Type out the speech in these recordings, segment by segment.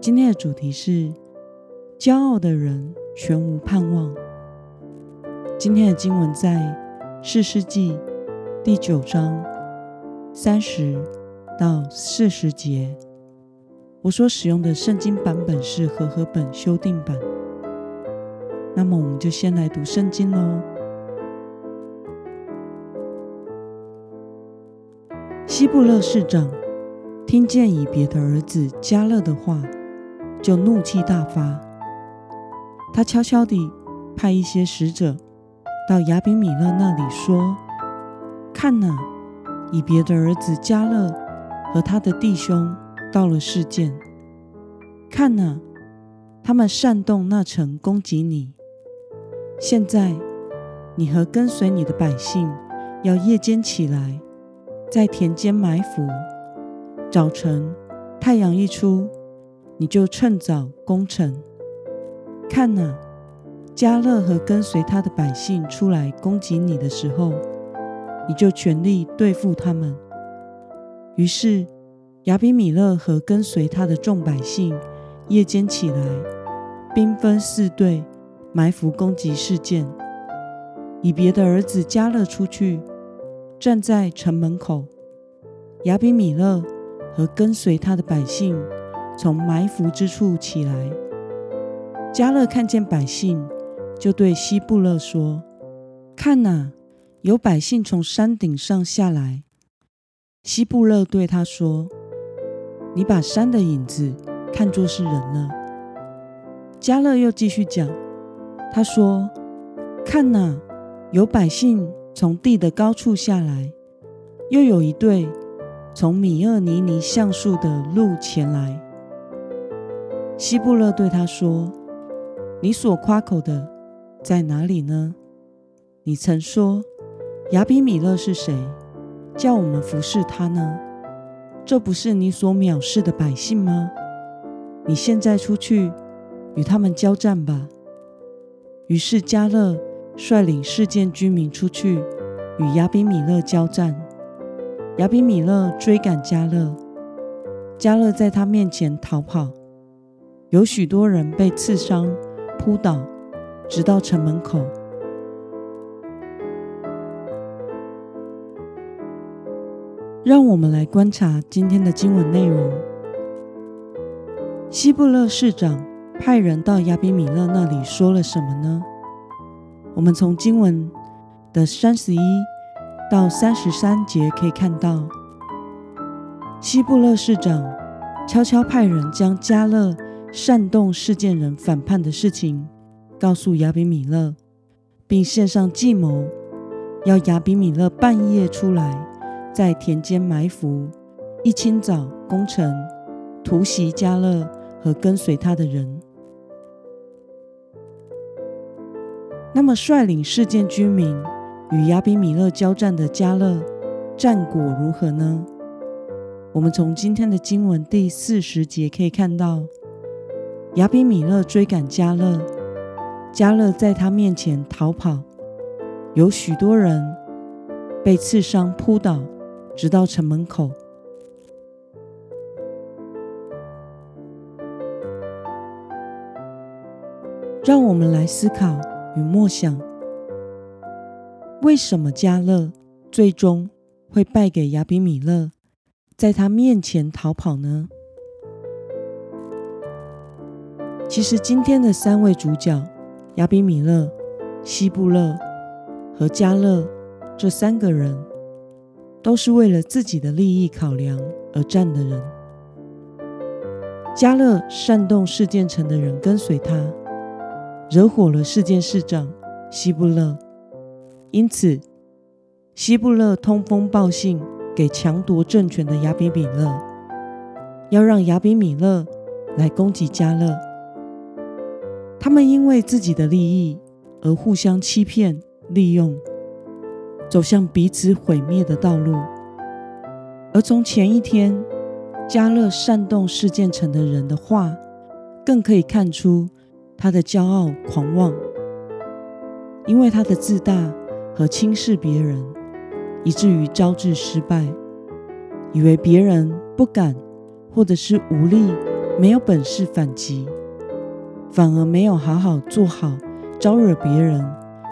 今天的主题是骄傲的人全无盼望。今天的经文在四世纪第九章三十到四十节。我所使用的圣经版本是和合本修订版。那么，我们就先来读圣经喽。希布勒市长听见以别的儿子加勒的话。就怒气大发，他悄悄地派一些使者到亚比米勒那里说：“看呐，以别的儿子加勒和他的弟兄到了事件。看呐，他们煽动那城攻击你。现在，你和跟随你的百姓要夜间起来，在田间埋伏，早晨太阳一出。”你就趁早攻城。看哪，加勒和跟随他的百姓出来攻击你的时候，你就全力对付他们。于是亚比米勒和跟随他的众百姓夜间起来，兵分四队，埋伏攻击事件。以别的儿子加勒出去，站在城门口。亚比米勒和跟随他的百姓。从埋伏之处起来，加勒看见百姓，就对希布勒说：“看哪，有百姓从山顶上下来。”希布勒对他说：“你把山的影子看作是人了。”加勒又继续讲，他说：“看哪，有百姓从地的高处下来，又有一队从米厄尼尼橡树的路前来。”希布勒对他说：“你所夸口的在哪里呢？你曾说亚比米勒是谁，叫我们服侍他呢？这不是你所藐视的百姓吗？你现在出去与他们交战吧。”于是加勒率领事件居民出去与亚比米勒交战。亚比米勒追赶加勒，加勒在他面前逃跑。有许多人被刺伤、扑倒，直到城门口。让我们来观察今天的经文内容。希布勒市长派人到亚比米勒那里说了什么呢？我们从经文的三十一到三十三节可以看到，希布勒市长悄悄派人将加勒。煽动事件人反叛的事情，告诉亚比米勒，并献上计谋，要亚比米勒半夜出来，在田间埋伏，一清早攻城，突袭加勒和跟随他的人。那么，率领事件居民与亚比米勒交战的加勒，战果如何呢？我们从今天的经文第四十节可以看到。亚比米勒追赶加勒，加勒在他面前逃跑，有许多人被刺伤扑倒，直到城门口。让我们来思考与默想：为什么加勒最终会败给亚比米勒，在他面前逃跑呢？其实，今天的三位主角亚比米勒、希布勒和加勒这三个人，都是为了自己的利益考量而战的人。加勒煽动事件城的人跟随他，惹火了事件市长希布勒，因此希布勒通风报信给强夺政权的亚比米勒，要让亚比米勒来攻击加勒。他们因为自己的利益而互相欺骗、利用，走向彼此毁灭的道路。而从前一天加勒煽动事件城的人的话，更可以看出他的骄傲狂妄，因为他的自大和轻视别人，以至于招致失败，以为别人不敢或者是无力、没有本事反击，反而没有好好做好招惹别人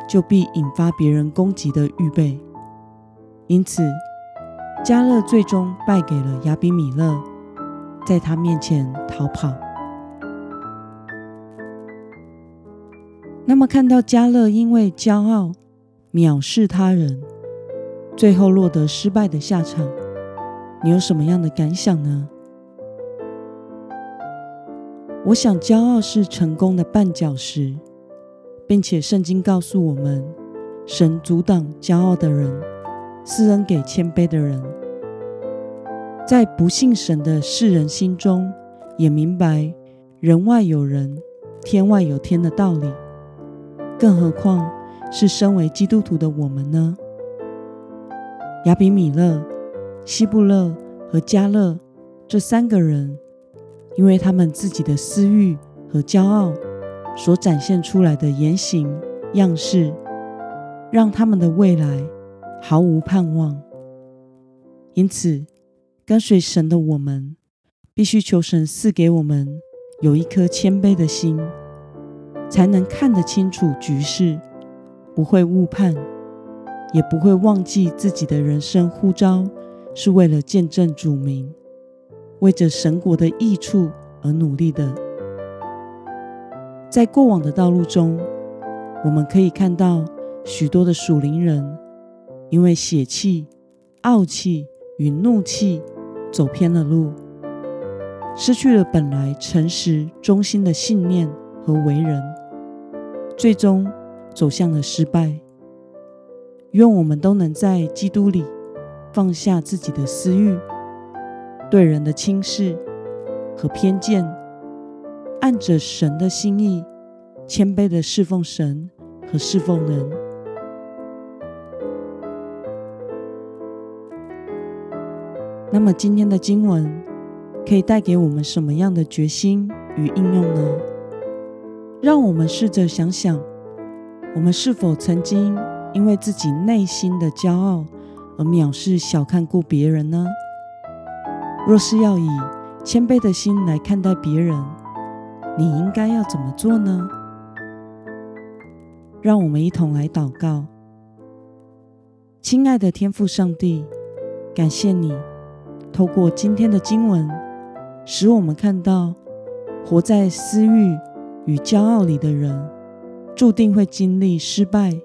就必引发别人攻击的预备，因此。加勒最终败给了亚比米勒，在他面前逃跑。那么，看到加勒因为骄傲藐视他人，最后落得失败的下场，你有什么样的感想呢？我想，骄傲是成功的绊脚石，并且圣经告诉我们，神阻挡骄傲的人。施恩给谦卑的人，在不信神的世人心中，也明白人外有人，天外有天的道理。更何况是身为基督徒的我们呢？亚比米勒、希布勒和加勒这三个人，因为他们自己的私欲和骄傲所展现出来的言行样式，让他们的未来。毫无盼望，因此跟随神的我们，必须求神赐给我们有一颗谦卑的心，才能看得清楚局势，不会误判，也不会忘记自己的人生呼召是为了见证主名，为着神国的益处而努力的。在过往的道路中，我们可以看到许多的属灵人。因为血气、傲气与怒气走偏了路，失去了本来诚实忠心的信念和为人，最终走向了失败。愿我们都能在基督里放下自己的私欲、对人的轻视和偏见，按着神的心意，谦卑的侍奉神和侍奉人。那么今天的经文可以带给我们什么样的决心与应用呢？让我们试着想想，我们是否曾经因为自己内心的骄傲而藐视、小看过别人呢？若是要以谦卑的心来看待别人，你应该要怎么做呢？让我们一同来祷告，亲爱的天父上帝，感谢你。透过今天的经文，使我们看到，活在私欲与骄傲里的人，注定会经历失败、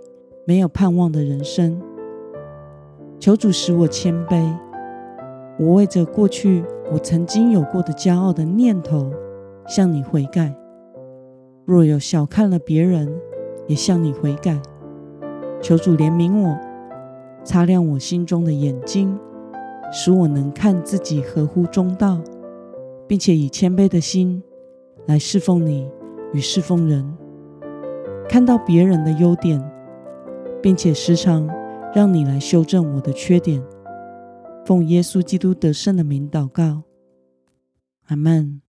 没有盼望的人生。求主使我谦卑，我为着过去我曾经有过的骄傲的念头，向你悔改。若有小看了别人，也向你悔改。求主怜悯我，擦亮我心中的眼睛。使我能看自己合乎中道，并且以谦卑的心来侍奉你与侍奉人，看到别人的优点，并且时常让你来修正我的缺点。奉耶稣基督得胜的名祷告，阿门。